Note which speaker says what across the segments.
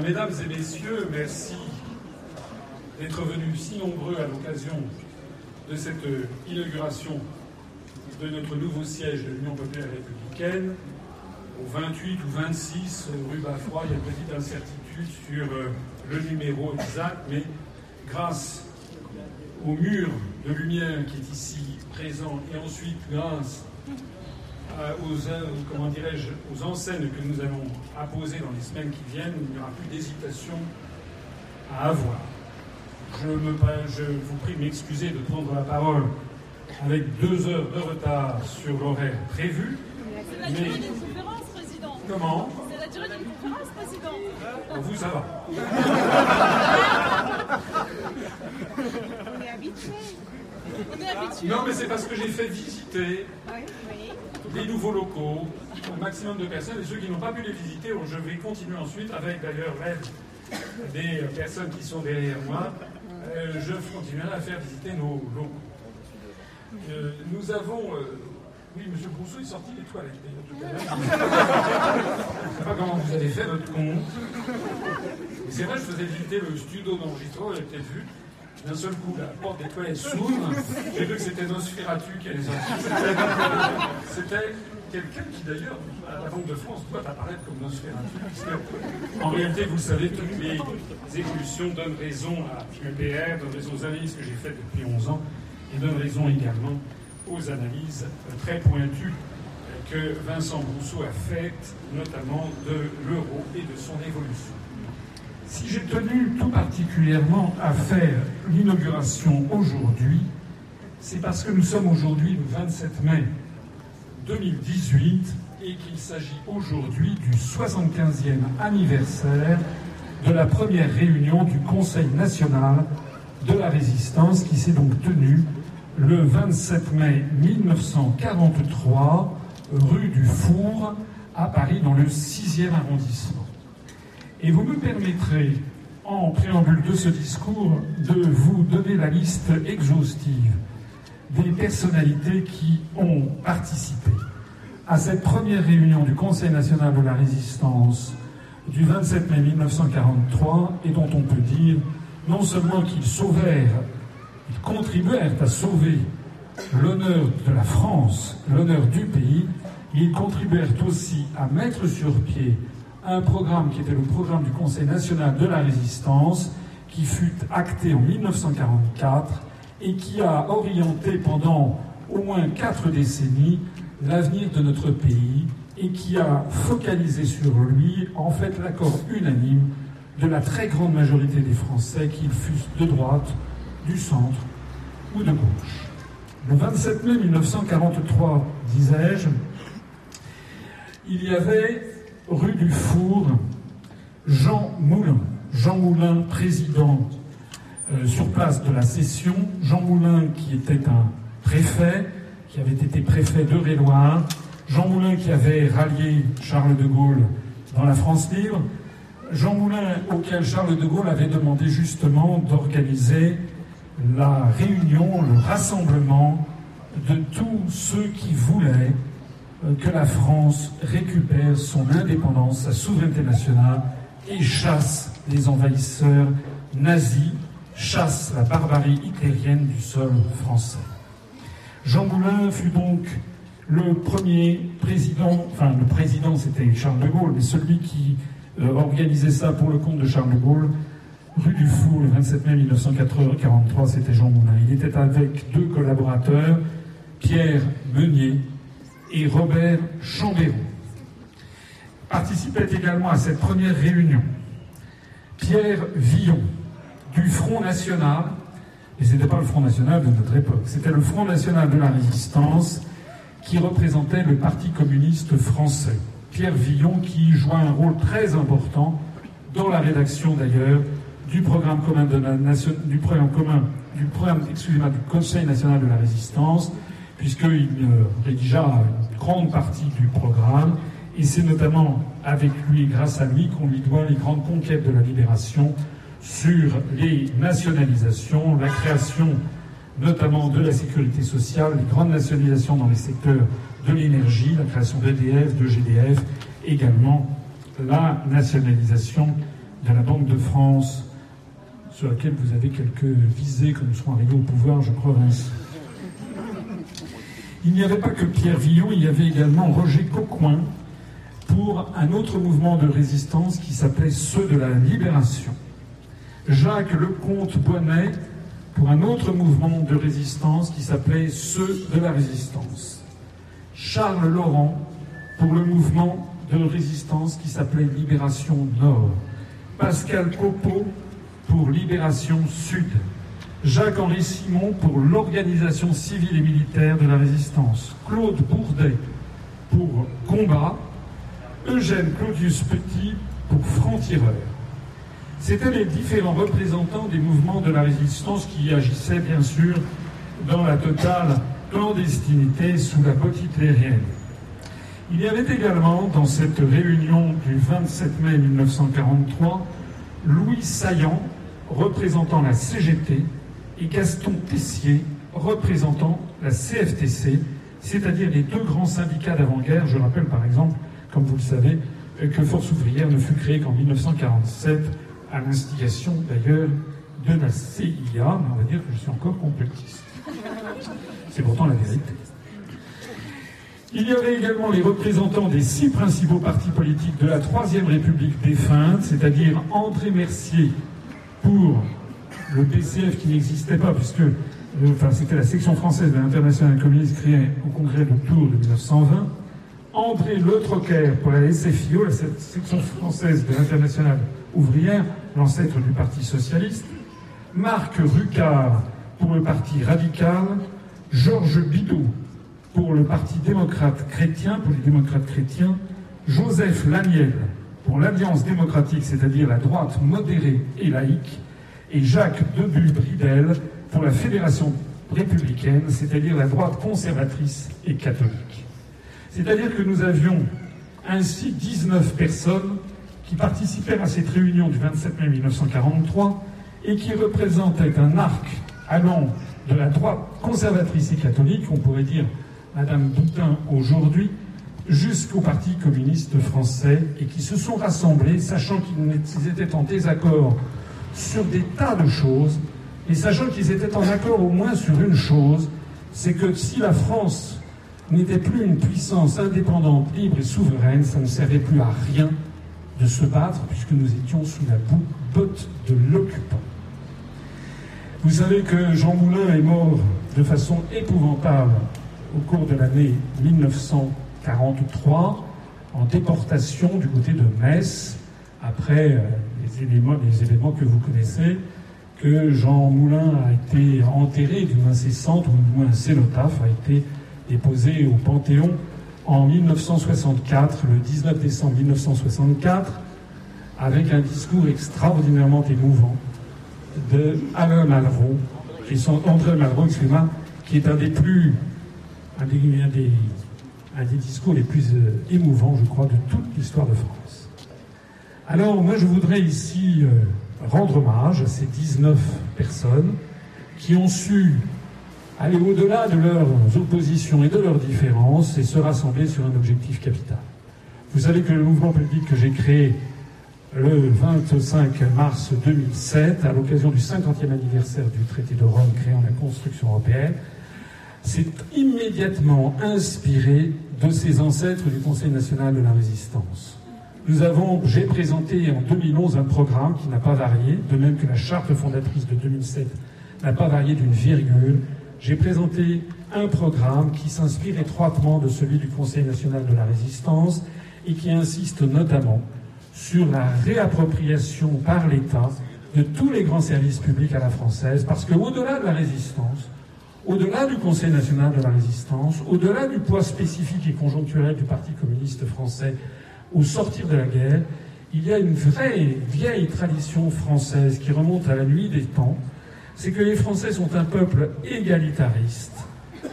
Speaker 1: mesdames et messieurs, merci d'être venus si nombreux à l'occasion de cette inauguration de notre nouveau siège de l'Union populaire républicaine. Au 28 ou 26 rue Bafroy, il y a une petite incertitude sur euh, le numéro exact, mais grâce au mur de lumière qui est ici présent et ensuite grâce aux, euh, comment dirais-je, aux enseignes que nous allons apposer dans les semaines qui viennent, il n'y aura plus d'hésitation à avoir. Je, me, je vous prie de m'excuser de prendre la parole avec deux heures de retard sur l'horaire prévu.
Speaker 2: C'est la durée d'une conférence, Président.
Speaker 1: Comment
Speaker 2: C'est la durée d'une conférence, Président.
Speaker 1: vous, ça va.
Speaker 2: On est habitué. On est habitué.
Speaker 1: Non, mais c'est parce que j'ai fait visiter
Speaker 2: Oui, oui.
Speaker 1: Des nouveaux locaux au maximum de personnes et ceux qui n'ont pas pu les visiter, je vais continuer ensuite avec d'ailleurs l'aide des personnes qui sont derrière moi. Euh, je continuerai à faire visiter nos locaux. Euh, nous avons. euh, oui, M. Brousseau est sorti des toilettes. Je ne sais pas comment vous avez fait votre compte. C'est vrai, je faisais visiter le studio d'enregistrement, vous avez peut-être vu. D'un seul coup, la porte des toilettes s'ouvre. J'ai vu que c'était Nosferatu qui allait sortir. C'était- quelqu'un qui, d'ailleurs, à la Banque de France, doit apparaître comme Nosferatu. Puisque, en réalité, vous savez, toutes les évolutions donnent raison à UPR, donnent raison aux analyses que j'ai faites depuis 11 ans, et donnent raison également aux analyses très pointues que Vincent Brousseau a faites, notamment de l'euro et de son évolution. Si j'ai tenu tout particulièrement à faire l'inauguration aujourd'hui, c'est parce que nous sommes aujourd'hui le 27 mai 2018 et qu'il s'agit aujourd'hui du 75e anniversaire de la première réunion du Conseil national de la résistance qui s'est donc tenue le 27 mai 1943 rue du Four à Paris dans le 6e arrondissement. Et vous me permettrez, en préambule de ce discours, de vous donner la liste exhaustive des personnalités qui ont participé à cette première réunion du Conseil national de la résistance du 27 mai 1943 et dont on peut dire non seulement qu'ils sauvèrent, ils contribuèrent à sauver l'honneur de la France, l'honneur du pays, ils contribuèrent aussi à mettre sur pied un programme qui était le programme du Conseil national de la résistance, qui fut acté en 1944 et qui a orienté pendant au moins quatre décennies l'avenir de notre pays et qui a focalisé sur lui en fait l'accord unanime de la très grande majorité des Français, qu'ils fussent de droite, du centre ou de gauche. Le 27 mai 1943, disais-je, il y avait rue du Four Jean Moulin. Jean Moulin, président euh, sur place de la session. Jean Moulin, qui était un préfet, qui avait été préfet de Réloir. Jean Moulin, qui avait rallié Charles de Gaulle dans la France libre. Jean Moulin, auquel Charles de Gaulle avait demandé justement d'organiser la réunion, le rassemblement de tous ceux qui voulaient que la France récupère son indépendance, sa souveraineté nationale et chasse les envahisseurs nazis, chasse la barbarie hitlérienne du sol français. Jean Moulin fut donc le premier président, enfin le président c'était Charles de Gaulle, mais celui qui euh, organisait ça pour le compte de Charles de Gaulle, rue du Four, le 27 mai 1943, c'était Jean Moulin. Il était avec deux collaborateurs, Pierre Meunier et Robert Chambéron. Participait également à cette première réunion Pierre Villon, du Front National, mais ce n'était pas le Front National de notre époque, c'était le Front National de la Résistance qui représentait le Parti communiste français. Pierre Villon qui joua un rôle très important dans la rédaction d'ailleurs du programme commun de la du programme commun, du programme, excusez-moi, du Conseil national de la résistance, puisqu'il euh, rédigea grande partie du programme, et c'est notamment avec lui, grâce à lui, qu'on lui doit les grandes conquêtes de la libération sur les nationalisations, la création notamment de la sécurité sociale, les grandes nationalisations dans les secteurs de l'énergie, la création d'EDF, de GDF, également la nationalisation de la Banque de France, sur laquelle vous avez quelques visées nous serons arrivés au pouvoir, je crois, Vinci. Il n'y avait pas que Pierre Villon, il y avait également Roger Cocoin pour un autre mouvement de résistance qui s'appelait Ceux de la Libération. Jacques Lecomte Bonnet pour un autre mouvement de résistance qui s'appelait Ceux de la Résistance. Charles Laurent pour le mouvement de résistance qui s'appelait Libération Nord. Pascal Copeau pour Libération Sud. Jacques-Henri Simon pour l'organisation civile et militaire de la résistance. Claude Bourdet pour Combat. Eugène Claudius Petit pour Franc-Tireur. C'étaient les différents représentants des mouvements de la résistance qui agissaient bien sûr dans la totale clandestinité sous la botte hitlérienne. Il y avait également dans cette réunion du 27 mai 1943 Louis Saillant, représentant la CGT, et Gaston Tessier, représentant la CFTC, c'est-à-dire les deux grands syndicats d'avant-guerre. Je rappelle par exemple, comme vous le savez, que Force ouvrière ne fut créée qu'en 1947, à l'instigation d'ailleurs de la CIA, mais on va dire que je suis encore complotiste. C'est pourtant la vérité. Il y avait également les représentants des six principaux partis politiques de la Troisième République défunte, c'est-à-dire André Mercier pour le PCF qui n'existait pas, puisque enfin, c'était la section française de l'international communiste créée au congrès de Tours de 1920, André Le Troquer pour la SFIO, la section française de l'international ouvrière, l'ancêtre du Parti socialiste, Marc Rucard pour le Parti radical, Georges Bidault pour le Parti démocrate chrétien, pour les démocrates chrétiens, Joseph Laniel pour l'Alliance démocratique, c'est-à-dire la droite modérée et laïque, et Jacques Debulle-Bridel pour la Fédération républicaine, c'est-à-dire la droite conservatrice et catholique. C'est-à-dire que nous avions ainsi 19 personnes qui participèrent à cette réunion du 27 mai 1943 et qui représentaient un arc allant de la droite conservatrice et catholique, on pourrait dire Madame Boutin aujourd'hui, jusqu'au Parti communiste français, et qui se sont rassemblés, sachant qu'ils étaient en désaccord sur des tas de choses, et sachant qu'ils étaient en accord au moins sur une chose, c'est que si la France n'était plus une puissance indépendante, libre et souveraine, ça ne servait plus à rien de se battre, puisque nous étions sous la botte de l'occupant. Vous savez que Jean Moulin est mort de façon épouvantable au cours de l'année 1943 en déportation du côté de Metz, après euh, éléments, les éléments que vous connaissez, que Jean Moulin a été enterré, du moins ses cendres, ou du moins un cénotaphe a été déposé au Panthéon en 1964, le 19 décembre 1964, avec un discours extraordinairement émouvant de Alain Malraux, qui sont André Malraux, excusez-moi, qui est un des plus, discours les plus euh, émouvants, je crois, de toute l'histoire de France. Alors, moi, je voudrais ici euh, rendre hommage à ces 19 personnes qui ont su aller au-delà de leurs oppositions et de leurs différences et se rassembler sur un objectif capital. Vous savez que le mouvement politique que j'ai créé le 25 mars 2007, à l'occasion du 50e anniversaire du traité de Rome créant la construction européenne, s'est immédiatement inspiré de ses ancêtres du Conseil national de la résistance. Nous avons, j'ai présenté en 2011 un programme qui n'a pas varié, de même que la charte fondatrice de 2007 n'a pas varié d'une virgule. J'ai présenté un programme qui s'inspire étroitement de celui du Conseil national de la résistance et qui insiste notamment sur la réappropriation par l'État de tous les grands services publics à la française, parce qu'au-delà de la résistance, au-delà du Conseil national de la résistance, au-delà du poids spécifique et conjoncturel du Parti communiste français au sortir de la guerre, il y a une vraie vieille tradition française qui remonte à la nuit des temps, c'est que les Français sont un peuple égalitariste,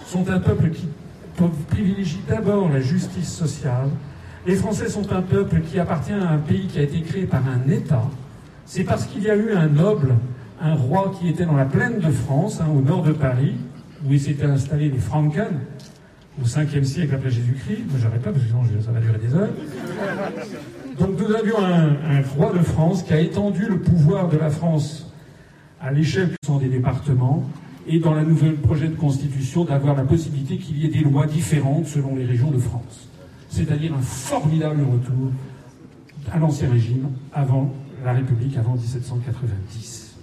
Speaker 1: sont un peuple qui privilégie d'abord la justice sociale, les Français sont un peuple qui appartient à un pays qui a été créé par un État. C'est parce qu'il y a eu un noble, un roi qui était dans la plaine de France, hein, au nord de Paris, où il s'était installé les Franken, au 5e siècle après Jésus-Christ. Mais j'arrête pas parce que sinon ça va durer des heures. Donc nous avions un, un, roi de France qui a étendu le pouvoir de la France à l'échelle des départements et dans la nouvelle projet de constitution d'avoir la possibilité qu'il y ait des lois différentes selon les régions de France. C'est-à-dire un formidable retour à l'ancien régime avant la République, avant 1790.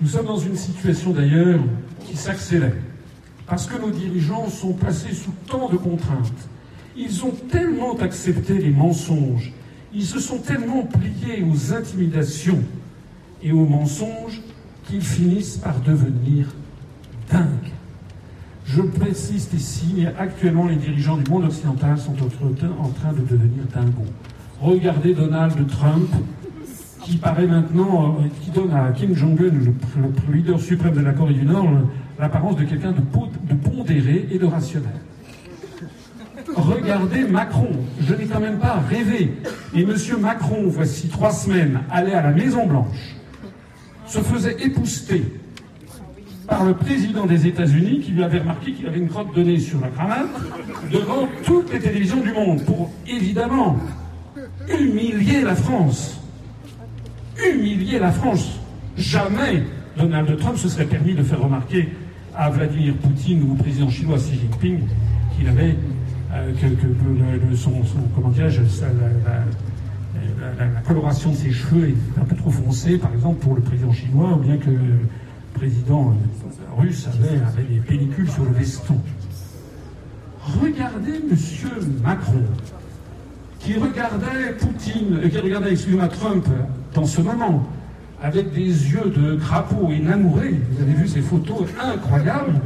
Speaker 1: Nous sommes dans une situation d'ailleurs qui s'accélère parce que nos dirigeants sont placés sous tant de contraintes. Ils ont tellement accepté les mensonges, ils se sont tellement pliés aux intimidations et aux mensonges qu'ils finissent par devenir dingues. Je précise ici, actuellement les dirigeants du monde occidental sont en train de devenir dingos. Regardez Donald Trump, qui paraît maintenant, euh, qui donne à Kim Jong-un, le, leader suprême de la Corée du Nord, l'apparence de quelqu'un de, de pondéré et de rationnel. Regardez Macron, je n'ai quand même pas rêvé. Et M. Macron, voici trois semaines, allait à la Maison Blanche, se faisait épousseter par le président des États-Unis qui lui avait remarqué qu'il avait une crotte de nez sur la cravate devant toutes les télévisions du monde pour évidemment humilier la France. Humilier la France. Jamais Donald Trump se serait permis de faire remarquer à Vladimir Poutine ou au président chinois Xi Jinping qu'il avait euh, que, son, comment la, la, coloration de ses cheveux est un peu trop foncée, par exemple, pour le président chinois, ou bien que le président russe avait, avait des pellicules sur le veston. Regardez M. Macron, qui regardait Poutine, euh, qui regardait, excusez-moi, Trump dans ce moment, avec des yeux de crapaud énamouré. Vous avez vu ces photos incroyables.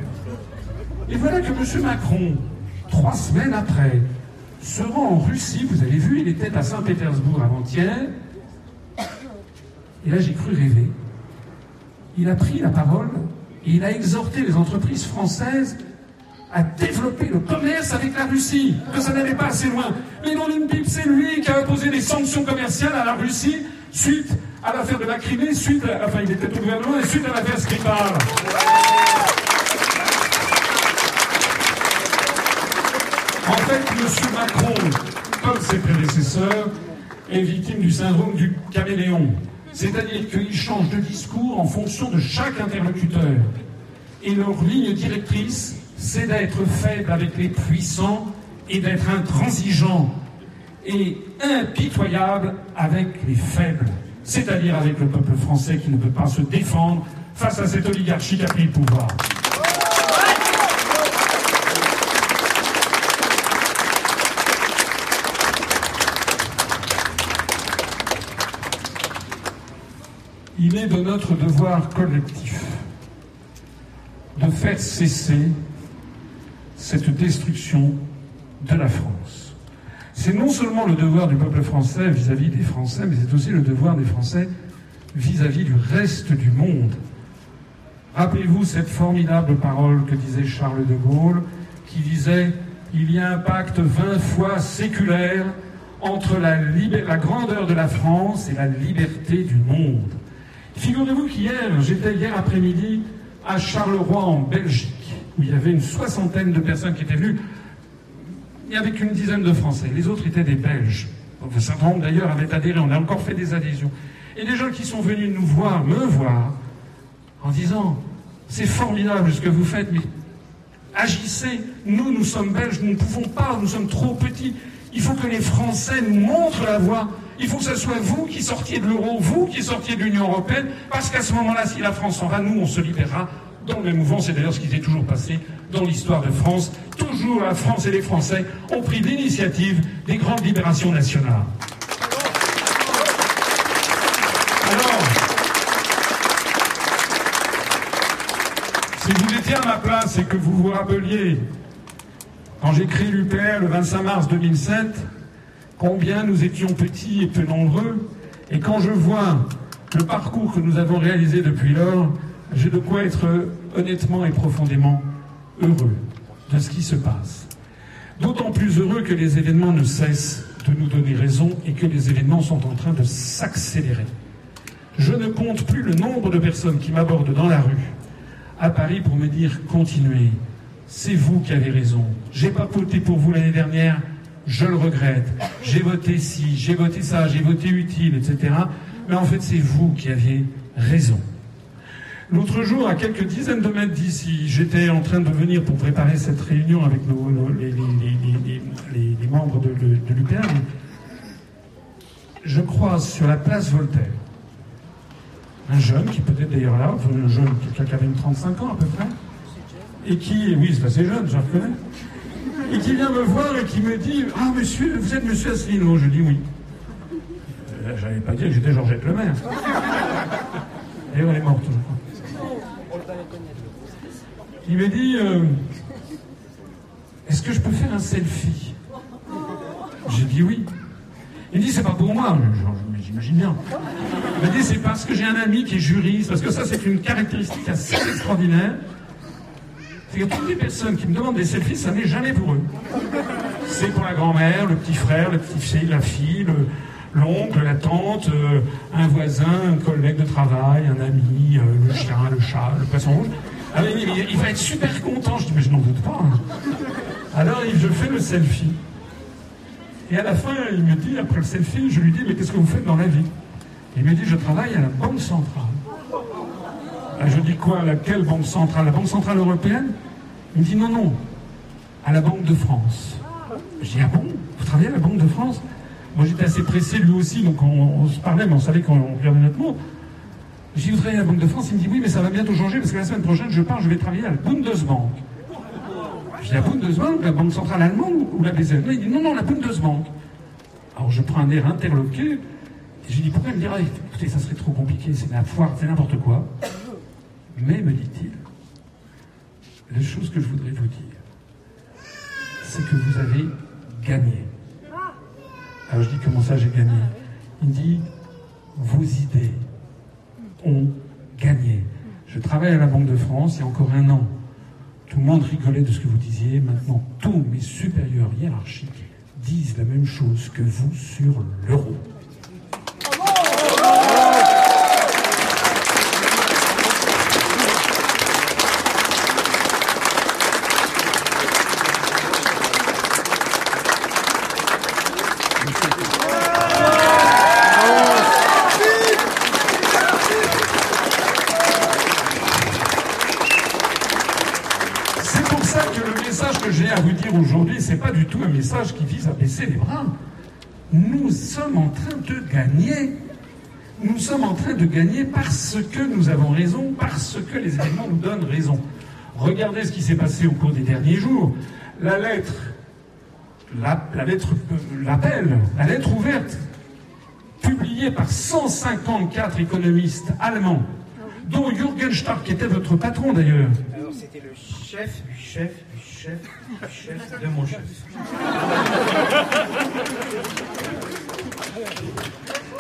Speaker 1: Et voilà que M. Macron, trois semaines après, se rend en Russie. Vous avez vu, il était à Saint-Pétersbourg avant-hier. Et là, j'ai cru rêver. Il a pris la parole et il a exhorté les entreprises françaises à développer le commerce avec la Russie, que ça n'allait pas assez loin. Mais dans une pipe, c'est lui qui a imposé des sanctions commerciales à la Russie suite à l'affaire de la Crimée, suite à, enfin il était au gouvernement, et suite à l'affaire Skripal. En fait, M. Macron, comme ses prédécesseurs, est victime du syndrome du caméléon. C'est-à-dire qu'il change de discours en fonction de chaque interlocuteur. Et leur ligne directrice, c'est d'être faible avec les puissants et d'être intransigeant et impitoyable avec les faibles, c'est-à-dire avec le peuple français qui ne peut pas se défendre face à cette oligarchie qui a pris le pouvoir. Il est de notre devoir collectif de faire cesser cette destruction de la France. C'est non seulement le devoir du peuple français vis-à-vis des Français, mais c'est aussi le devoir des Français vis-à-vis du reste du monde. Rappelez-vous cette formidable parole que disait Charles de Gaulle, qui disait Il y a un pacte vingt fois séculaire entre la, grandeur de la France et la liberté du monde. Figurez-vous qu'hier, j'étais hier après-midi à Charleroi en Belgique où il y avait une soixantaine de personnes qui étaient venues, et avec une dizaine de Français. Les autres étaient des Belges. Un certain nombre d'ailleurs avaient adhéré, on a encore fait des adhésions. Et des gens qui sont venus nous voir, me voir, en disant C'est formidable ce que vous faites, mais agissez. Nous, nous sommes Belges, nous ne pouvons pas, nous sommes trop petits. Il faut que les Français nous montrent la voie. Il faut que ce soit vous qui sortiez de l'euro, vous qui sortiez de l'Union européenne, parce qu'à ce moment-là, si la France en va, nous, on se libérera dans le mouvement. C'est d'ailleurs ce qui s'est toujours passé dans l'histoire de France. Toujours la France et les Français ont pris l'initiative des grandes libérations nationales. Alors, si vous étiez à ma place et que vous vous rappeliez, quand créé l'UPR le 25 mars 2007, combien nous étions petits et peu nombreux, et quand je vois le parcours que nous avons réalisé depuis lors, j'ai de quoi être honnêtement et profondément heureux de ce qui se passe. D'autant plus heureux que les événements ne cessent de nous donner raison et que les événements sont en train de s'accélérer. Je ne compte plus le nombre de personnes qui m'abordent dans la rue à Paris pour me dire continuez, c'est vous qui avez raison. J'ai pas voté pour vous l'année dernière, je le regrette, j'ai voté ci, j'ai voté ça, j'ai voté utile, etc. Mais en fait, c'est vous qui aviez raison. L'autre jour, à quelques dizaines de mètres d'ici, j'étais en train de venir pour préparer cette réunion avec nos, les, membres de, l'UPR. Je croise sur la place Voltaire un jeune qui peut être d'ailleurs là, un jeune, quelqu'un qui avait une 35 ans à peu près, et qui, oui, c'est assez jeune, je reconnais, et qui vient me voir et qui me dit Ah, monsieur, vous êtes monsieur Asselineau? Je dis oui. Euh, j'avais pas dit que j'étais Georgette Lemaire. Et on est morte, Il me dit euh, Est-ce que je peux faire un selfie? J'ai dit oui. Il dit C'est pas pour moi. J'imagine bien. Il m'a dit C'est parce que j'ai un ami qui est juriste, parce que ça, c'est une caractéristique assez extraordinaire. C'est que toutes les personnes qui me demandent des selfies, ça n'est jamais pour eux. C'est pour la grand-mère, le petit frère, le petit fille, la fille, l'oncle, la tante, euh, un voisin, un collègue de travail, un ami, euh, le chien, le chat, le poisson rouge. Alors il, va être super content. Je dis, mais je n'en doute pas. Hein. Alors je fais le selfie. Et à la fin, il me dit, après le selfie, je lui dis, mais qu'est-ce que vous faites dans la vie? Il me dit, je travaille à la Banque Centrale. Ah, je dis quoi Laquelle Banque Centrale? La Banque Centrale Européenne? Il me dit non, non, à la Banque de France. Je dis ah bon? Vous travaillez à la Banque de France? Moi j'étais assez pressé lui aussi, donc on, se parlait, mais on savait qu'on regardait notre mot. Vous travaillez à la Banque de France Il me dit oui, mais ça va bientôt changer parce que la semaine prochaine je pars, je vais travailler à la Bundesbank. Je dis la Bundesbank, la Banque Centrale Allemande ou la BCE Il dit non, non, la Bundesbank. Alors je prends un air interloqué. Et je dis pourquoi il me dirait écoutez, ça serait trop compliqué, c'est la foire, c'est n'importe quoi. Mais, me dit-il, la chose que je voudrais vous dire, c'est que vous avez gagné. Alors je dis, comment ça j'ai gagné? Il dit, vos idées ont gagné. Je travaille à la Banque de France il y a encore un an. Tout le monde rigolait de ce que vous disiez. Maintenant, tous mes supérieurs hiérarchiques disent la même chose que vous sur l'euro. Message qui vise à baisser les bras. Nous sommes en train de gagner. Nous sommes en train de gagner parce que nous avons raison, parce que les événements nous donnent raison. Regardez ce qui s'est passé au cours des derniers jours. La lettre, la, lettre, euh, l'appel, la lettre ouverte, publiée par 154 économistes allemands, dont Jürgen Stark, qui était votre patron d'ailleurs.
Speaker 3: Alors c'était le chef du chef chef, chef de mon chef.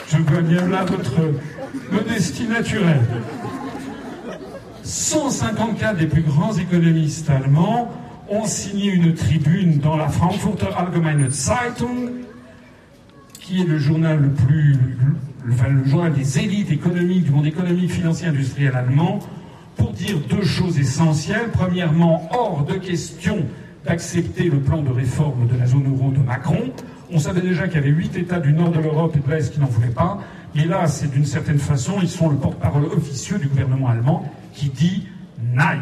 Speaker 1: Je vois bien là votre modestie naturelle. 154 des plus grands économistes allemands ont signé une tribune dans la Frankfurter Allgemeine Zeitung, qui est le journal le plus, le journal des élites économiques du monde économique, financier, industriel allemand, pour dire deux choses essentielles. Premièrement, hors de question d'accepter le plan de réforme de la zone euro de Macron. On savait déjà qu'il y avait huit États du nord de l'Europe et de l'Est qui n'en voulaient pas. Et là, c'est d'une certaine façon, ils sont le porte-parole officieux du gouvernement allemand qui dit Nein.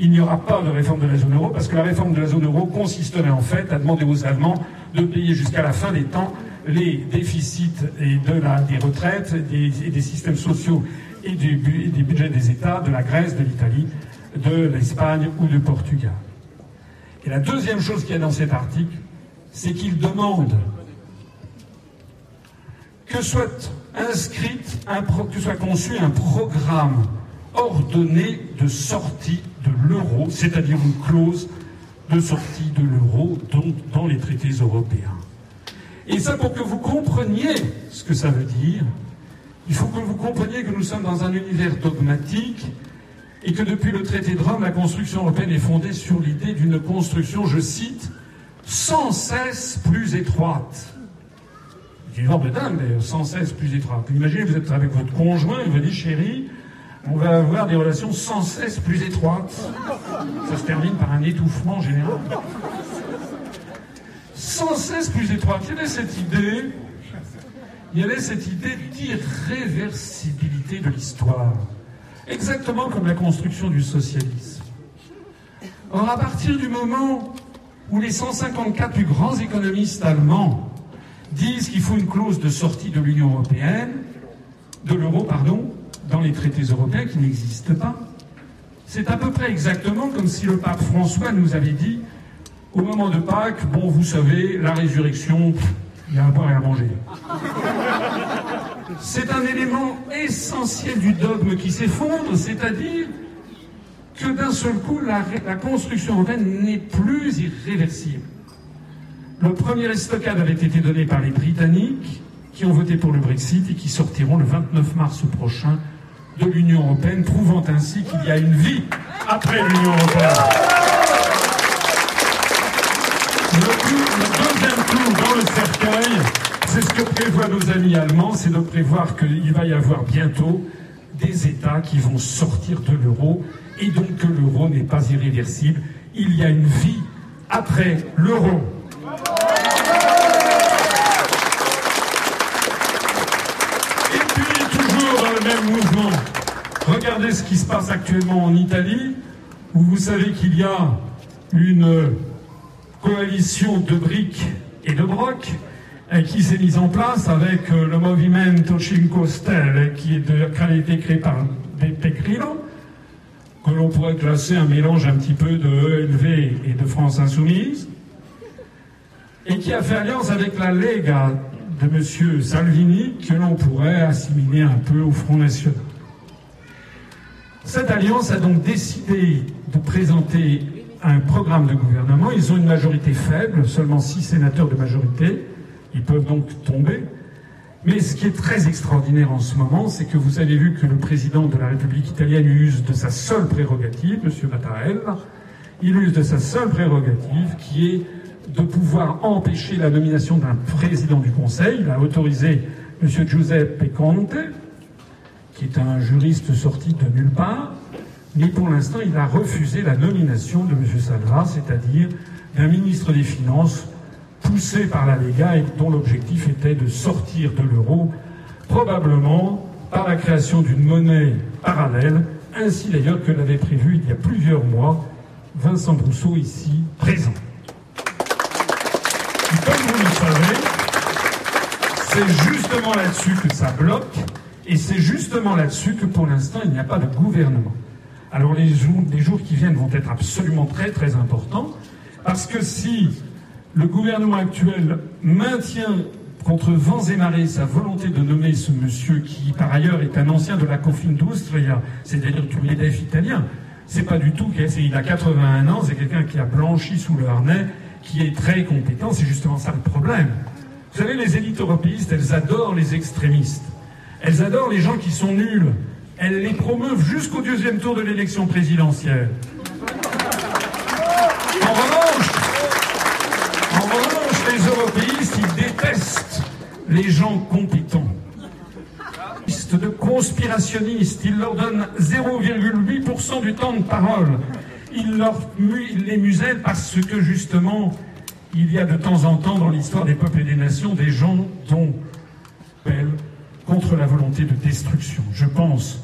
Speaker 1: Il n'y aura pas de réforme de la zone euro parce que la réforme de la zone euro consisterait en fait à demander aux Allemands de payer jusqu'à la fin des temps les déficits des retraites et des systèmes sociaux et des, budgets des États de la Grèce, de l'Italie, de l'Espagne ou du Portugal. Et la deuxième chose qu'il y a dans cet article, c'est qu'il demande que soit inscrite, que soit conçu un programme ordonné de sortie de l'euro, c'est-à-dire une clause de sortie de l'euro dans les traités européens. Et ça pour que vous compreniez ce que ça veut dire, il faut que vous compreniez que nous sommes dans un univers dogmatique et que depuis le traité de Rome, la construction européenne est fondée sur l'idée d'une construction, je cite, sans cesse plus étroite. C'est une de dingue d'ailleurs, sans cesse plus étroite. Imaginez, vous êtes avec votre conjoint, il vous dit, chérie, on va avoir des relations sans cesse plus étroites. Ça se termine par un étouffement général. sans cesse plus étroite. Y avait cette idée, il y avait cette idée d'irréversibilité de l'histoire, exactement comme la construction du socialisme. Or, à partir du moment où les 154 plus grands économistes allemands disent qu'il faut une clause de sortie de l'Union européenne, de l'euro, pardon, dans les traités européens qui n'existent pas, c'est à peu près exactement comme si le pape François nous avait dit au moment de Pâques, bon, vous savez, la résurrection, il y a à boire et à manger. C'est un élément essentiel du dogme qui s'effondre, c'est-à-dire que d'un seul coup, la, la construction européenne n'est plus irréversible. Le premier estocade avait été donné par les Britanniques, qui ont voté pour le Brexit et qui sortiront le 29 mars prochain de l'Union européenne, prouvant ainsi qu'il y a une vie après l'Union européenne. Le, deuxième tour dans le cercueil, c'est ce que prévoient nos amis allemands, c'est de prévoir qu'il va y avoir bientôt des États qui vont sortir de l'euro et donc que l'euro n'est pas irréversible. Il y a une vie après l'euro. Et puis, toujours dans le même mouvement, regardez ce qui se passe actuellement en Italie, où vous savez qu'il y a une coalition de briques et de brocs qui s'est mise en place avec euh, le Movimento Cinque Stelle, qui, est de, a été créé par Grillo, que l'on pourrait classer un mélange un petit peu de ELV et de France Insoumise, et qui a fait alliance avec la Lega de M. Salvini, que l'on pourrait assimiler un peu au Front National. Cette alliance a donc décidé de présenter un programme de gouvernement. Ils ont une majorité faible, seulement six sénateurs de majorité. Ils peuvent donc tomber. Mais ce qui est très extraordinaire en ce moment, c'est que vous avez vu que le président de la République italienne use de sa seule prérogative, M. Mattarella, il use de sa seule prérogative qui est de pouvoir empêcher la nomination d'un président du Conseil. Il a autorisé M. Giuseppe Conte, qui est un juriste sorti de nulle part, mais pour l'instant, il a refusé la nomination de M. Salva, c'est-à-dire d'un ministre des Finances poussé par la Lega et dont l'objectif était de sortir de l'euro, probablement par la création d'une monnaie parallèle, ainsi d'ailleurs que l'avait prévu il y a plusieurs mois Vincent Brousseau ici présent. Comme vous le savez, c'est justement là-dessus que ça bloque, et c'est justement là-dessus que pour l'instant il n'y a pas de gouvernement. Alors les jours, qui viennent vont être absolument très très importants, parce que si le gouvernement actuel maintient contre vents et marées sa volonté de nommer ce monsieur qui, par ailleurs, est un ancien de la Confindustria, c'est-à-dire du MEDEF italien. C'est pas du tout, il a 81 ans, c'est quelqu'un qui a blanchi sous le harnais, qui est très compétent, c'est justement ça le problème. Vous savez, les élites européistes, elles adorent les extrémistes. Elles adorent les gens qui sont nuls. Elles les promeuvent jusqu'au deuxième tour de l'élection présidentielle. En revanche, en revanche, les européistes, ils détestent les gens compétents. De conspirationnistes, ils leur donnent 0,8% du temps de parole. Ils, leur, les musellent parce que justement, il y a de temps en temps dans l'histoire des peuples et des nations des gens dont contre la volonté de destruction. Je pense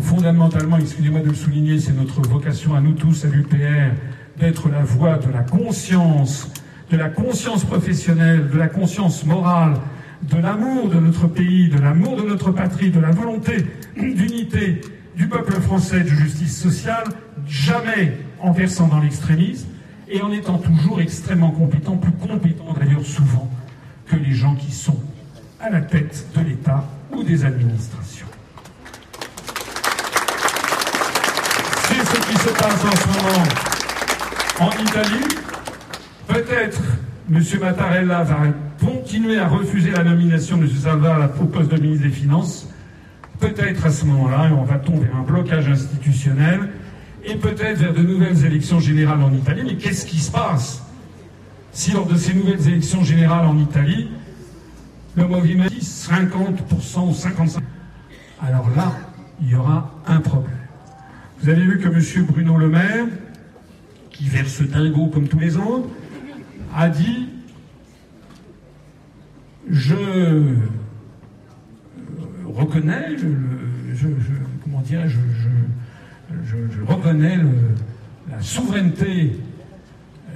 Speaker 1: fondamentalement, excusez-moi de le souligner, c'est notre vocation à nous tous, à l'UPR, d'être la voix de la conscience, de la conscience professionnelle, de la conscience morale, de l'amour de notre pays, de l'amour de notre patrie, de la volonté d'unité du peuple français, de justice sociale, jamais en versant dans l'extrémisme et en étant toujours extrêmement compétent, plus compétent d'ailleurs souvent que les gens qui sont à la tête de l'État ou des administrations. C'est ce qui se passe en ce moment en Italie. Peut-être M. Mattarella va continuer à refuser la nomination de M. Salva au poste de ministre des Finances. Peut-être à ce moment-là, on va tomber un blocage institutionnel et peut-être vers de nouvelles élections générales en Italie. Mais qu'est-ce qui se passe si lors de ces nouvelles élections générales en Italie, le mouvement dit 50% ou 55%, alors là, il y aura un problème. Vous avez vu que M. Bruno Le Maire, qui verse dingo comme tous les autres, a dit je reconnais, le, je, comment dirais je, je, reconnais la souveraineté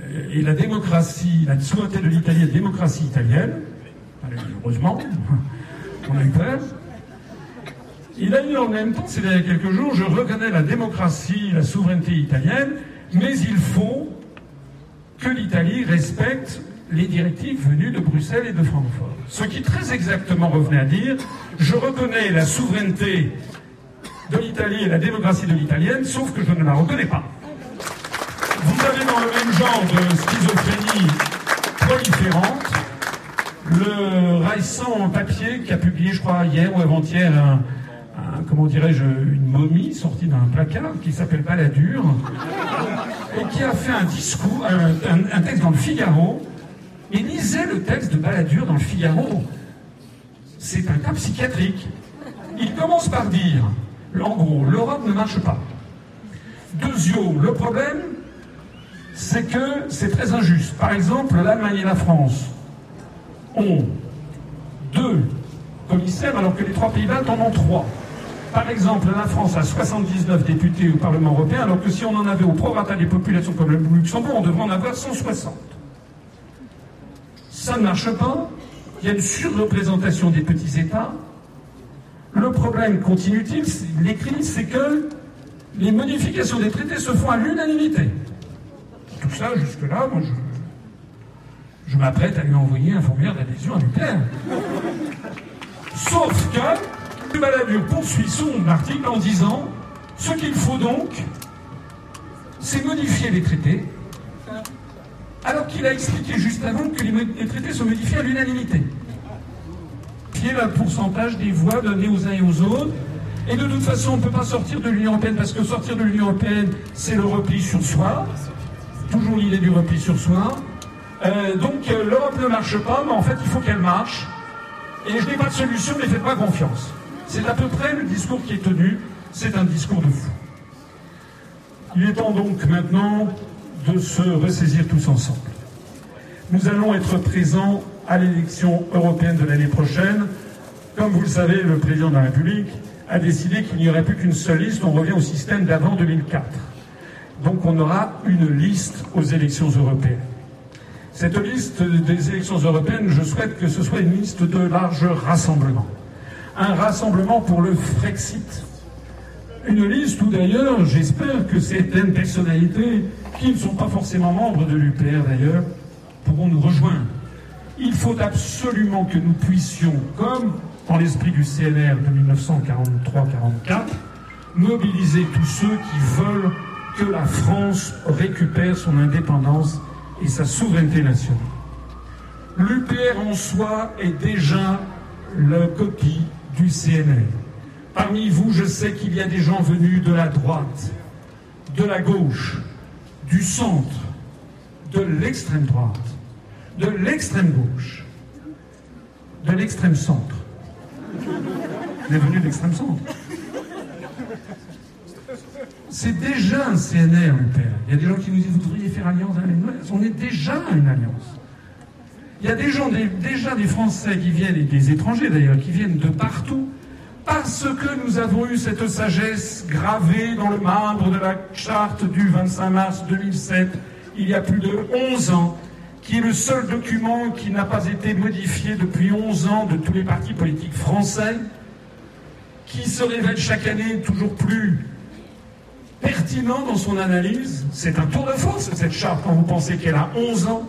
Speaker 1: euh, et la démocratie, la souveraineté de l'Italie et la démocratie italienne. Heureusement, on a eu peur. Il a eu en même temps, c'est il y a quelques jours, je reconnais la démocratie, la souveraineté italienne, mais il faut que l'Italie respecte les directives venues de Bruxelles et de Francfort. Ce qui très exactement revenait à dire, je reconnais la souveraineté de l'Italie et la démocratie de l'italienne, sauf que je ne la reconnais pas. Vous avez dans le même genre de schizophrénie proliférante le récent papier qui a publié, je crois, hier ou avant-hier, un, comment dirais-je, une momie sortie d'un placard qui s'appelle Balladur et qui a fait un discours, un, texte dans le Figaro. Et lisez le texte de Balladur dans le Figaro. C'est un cas psychiatrique. Il commence par dire, en gros, l'Europe ne marche pas. Deuxièmement, le problème, c'est que c'est très injuste. Par exemple, l'Allemagne et la France ont deux commissaires alors que les trois Pays-Bas en ont trois. Par exemple, la France a 79 députés au Parlement européen, alors que si on en avait au prorata des populations comme le Luxembourg, on devrait en avoir 160. Ça ne marche pas. Il y a une surreprésentation des petits États. Le problème, continue-t-il, l'écrit, c'est que les modifications des traités se font à l'unanimité. Tout ça, jusque-là, moi, je, je m'apprête à lui envoyer un formulaire d'adhésion à l'UPR. Sauf que Balladur poursuit son article en disant ce qu'il faut donc, c'est modifier les traités, alors qu'il a expliqué juste avant que les, traités sont modifiés à l'unanimité. Qui est le pourcentage des voix données aux uns et aux autres. Et de toute façon, on ne peut pas sortir de l'Union européenne parce que sortir de l'Union européenne, c'est le repli sur soi. Toujours l'idée du repli sur soi. Euh, donc euh, l'Europe ne marche pas, mais en fait, il faut qu'elle marche. Et je n'ai pas de solution, mais faites pas confiance. C'est à peu près le discours qui est tenu. C'est un discours de fou. Il est temps donc maintenant de se ressaisir tous ensemble. Nous allons être présents à l'élection européenne de l'année prochaine. Comme vous le savez, le président de la République a décidé qu'il n'y aurait plus qu'une seule liste. On revient au système d'avant 2004. Donc on aura une liste aux élections européennes. Cette liste des élections européennes, je souhaite que ce soit une liste de large rassemblement un rassemblement pour le Frexit. Une liste où d'ailleurs, j'espère que certaines personnalités, qui ne sont pas forcément membres de l'UPR d'ailleurs, pourront nous rejoindre. Il faut absolument que nous puissions, comme dans l'esprit du CNR de 1943-44, mobiliser tous ceux qui veulent que la France récupère son indépendance et sa souveraineté nationale. L'UPR en soi est déjà la copie du CNR. Parmi vous, je sais qu'il y a des gens venus de la droite, de la gauche, du centre, de l'extrême droite, de l'extrême gauche, de l'extrême centre. Vous êtes venus de l'extrême centre. C'est déjà un CNR, le père. Il y a des gens qui nous disent vous devriez faire alliance avec nous. On est déjà une alliance. Il y a des gens, déjà des Français qui viennent, et des étrangers d'ailleurs, qui viennent de partout, parce que nous avons eu cette sagesse gravée dans le marbre de la charte du 25 mars 2007, il y a plus de 11 ans, qui est le seul document qui n'a pas été modifié depuis 11 ans de tous les partis politiques français, qui se révèle chaque année toujours plus pertinent dans son analyse. C'est un tour de force, cette charte, quand vous pensez qu'elle a 11 ans.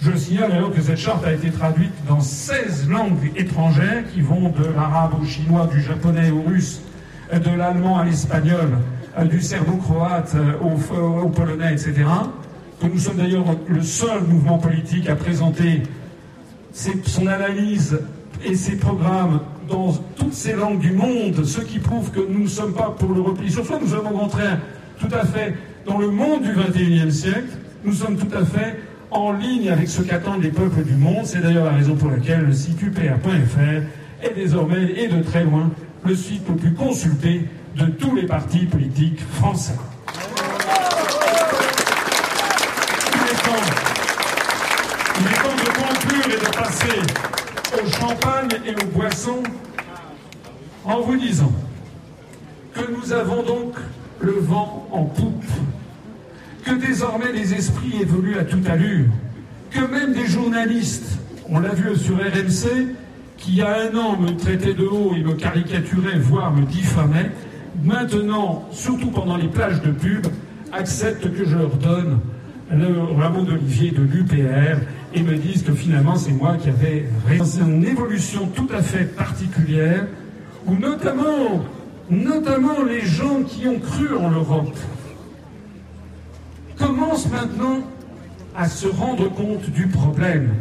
Speaker 1: Je signale d'ailleurs que cette charte a été traduite dans 16 langues étrangères qui vont de l'arabe au chinois, du japonais au russe, de l'allemand à l'espagnol, du serbo-croate au, polonais, etc. Que nous sommes d'ailleurs le seul mouvement politique à présenter son analyse et ses programmes dans toutes ces langues du monde, ce qui prouve que nous ne sommes pas pour le repli sur soi, nous sommes au contraire tout à fait dans le monde du XXIe siècle, nous sommes tout à fait en ligne avec ce qu'attendent les peuples du monde. C'est d'ailleurs la raison pour laquelle le site upr.fr est désormais et de très loin le site le plus consulté de tous les partis politiques français. Il est temps, de conclure et de passer au champagne et aux boissons en vous disant que nous avons donc le vent en poupe, que désormais les esprits évoluent à toute allure, que même des journalistes, on l'a vu sur RMC, qui il y a un an me traitaient de haut et me caricaturaient, voire me diffamaient, maintenant, surtout pendant les plages de pub, acceptent que je leur donne le rameau d'olivier de l'UPR et me disent que finalement c'est moi qui avais raison. C'est une évolution tout à fait particulière où notamment, notamment les gens qui ont cru en l'Europe commencent maintenant à se rendre compte du problème.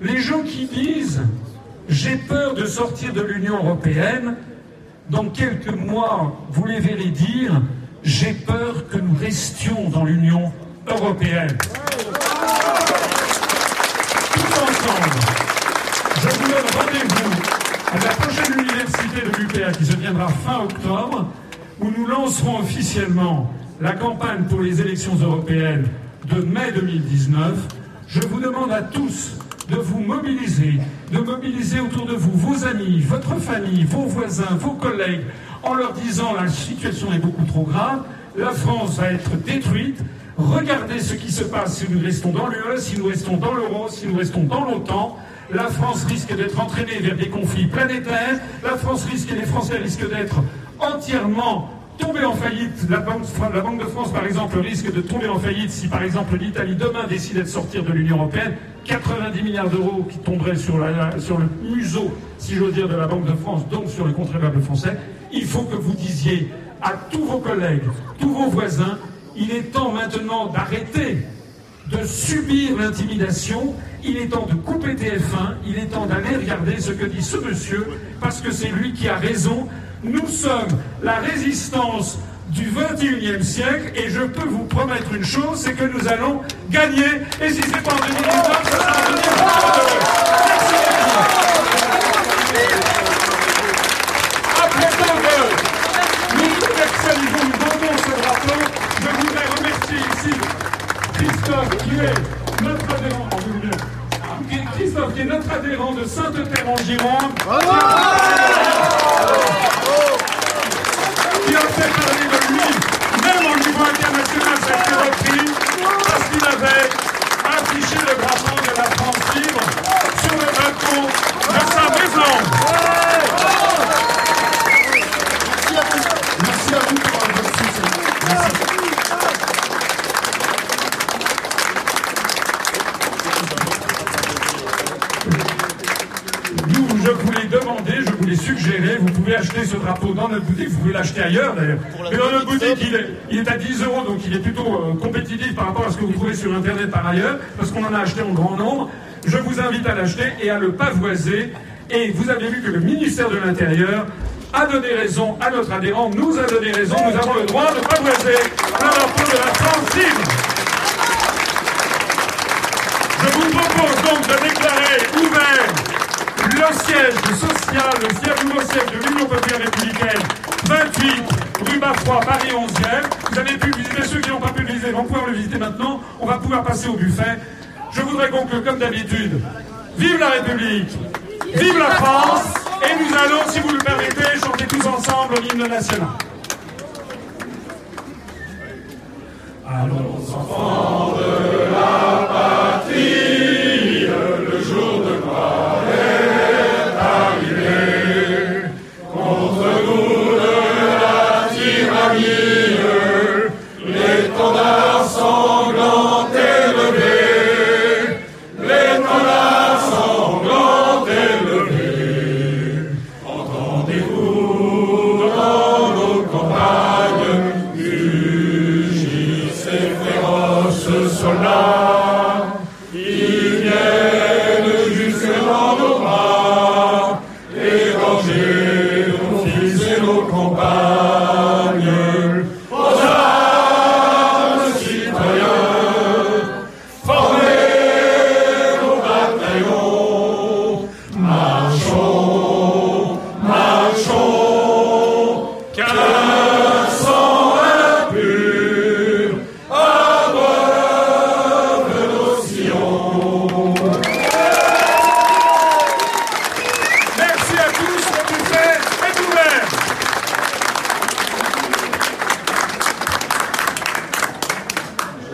Speaker 1: Les gens qui disent j'ai peur de sortir de l'Union européenne, dans quelques mois, vous les verrez dire j'ai peur que nous restions dans l'Union européenne. Tous ensemble, je vous donne rendez-vous à la prochaine université de l'UPR qui se tiendra fin octobre, où nous lancerons officiellement la campagne pour les élections européennes de mai 2019. Je vous demande à tous de vous mobiliser, de mobiliser autour de vous vos amis, votre famille, vos voisins, vos collègues, en leur disant la situation est beaucoup trop grave, la France va être détruite, regardez ce qui se passe si nous restons dans l'UE, si nous restons dans l'euro, si nous restons dans l'OTAN. La France risque d'être entraînée vers des conflits planétaires, la France risque et les Français risquent d'être entièrement tomber en faillite. La banque, de France, par exemple, risque de tomber en faillite si, par exemple, l'Italie demain décidait de sortir de l'Union européenne. 90 milliards d'euros qui tomberaient sur, le museau, si j'ose dire, de la Banque de France, donc sur le contribuable français. Il faut que vous disiez à tous vos collègues, tous vos voisins, il est temps maintenant d'arrêter de subir l'intimidation, il est temps de couper TF1, il est temps d'aller regarder ce que dit ce monsieur, parce que c'est lui qui a raison. Nous sommes la résistance du 21e siècle et je peux vous promettre une chose, c'est que nous allons gagner et si c'est pas en 2019, ça sera en 2022. Après tant de nous commercialisons, nous vendons ce drapeau, je voudrais remercier ici Christophe qui est notre adhérent, Christophe qui est notre adhérent de Sainte-Terre en Gironde. Fait parler de lui, même au niveau international, ça a été repris, parce qu'il avait affiché le drapeau de la France libre sur le balcon de sa maison. Demandé, je vous l'ai suggéré, vous pouvez acheter ce drapeau dans notre boutique, vous pouvez l'acheter ailleurs d'ailleurs. Mais dans notre boutique, il est, il est à 10 euros, donc il est plutôt euh, compétitif par rapport à ce que vous trouvez sur Internet par ailleurs, parce qu'on en a acheté en grand nombre. Je vous invite à l'acheter et à le pavoiser. Et vous avez vu que le ministère de l'Intérieur a donné raison à notre adhérent, nous a donné raison, nous avons le droit de pavoiser le drapeau de la France libre. Je vous propose donc de siège social, le siège, nouveau siège de l'Union populaire républicaine, 28 rue Bafroy, Paris 11e. Vous avez pu visiter, ceux qui n'ont pas pu visiter vont pouvoir le visiter maintenant. On va pouvoir passer au buffet. Je voudrais conclure comme d'habitude. Vive la République, vive la France, et nous allons, si vous le permettez, chanter tous ensemble l'hymne national. Allons enfants de la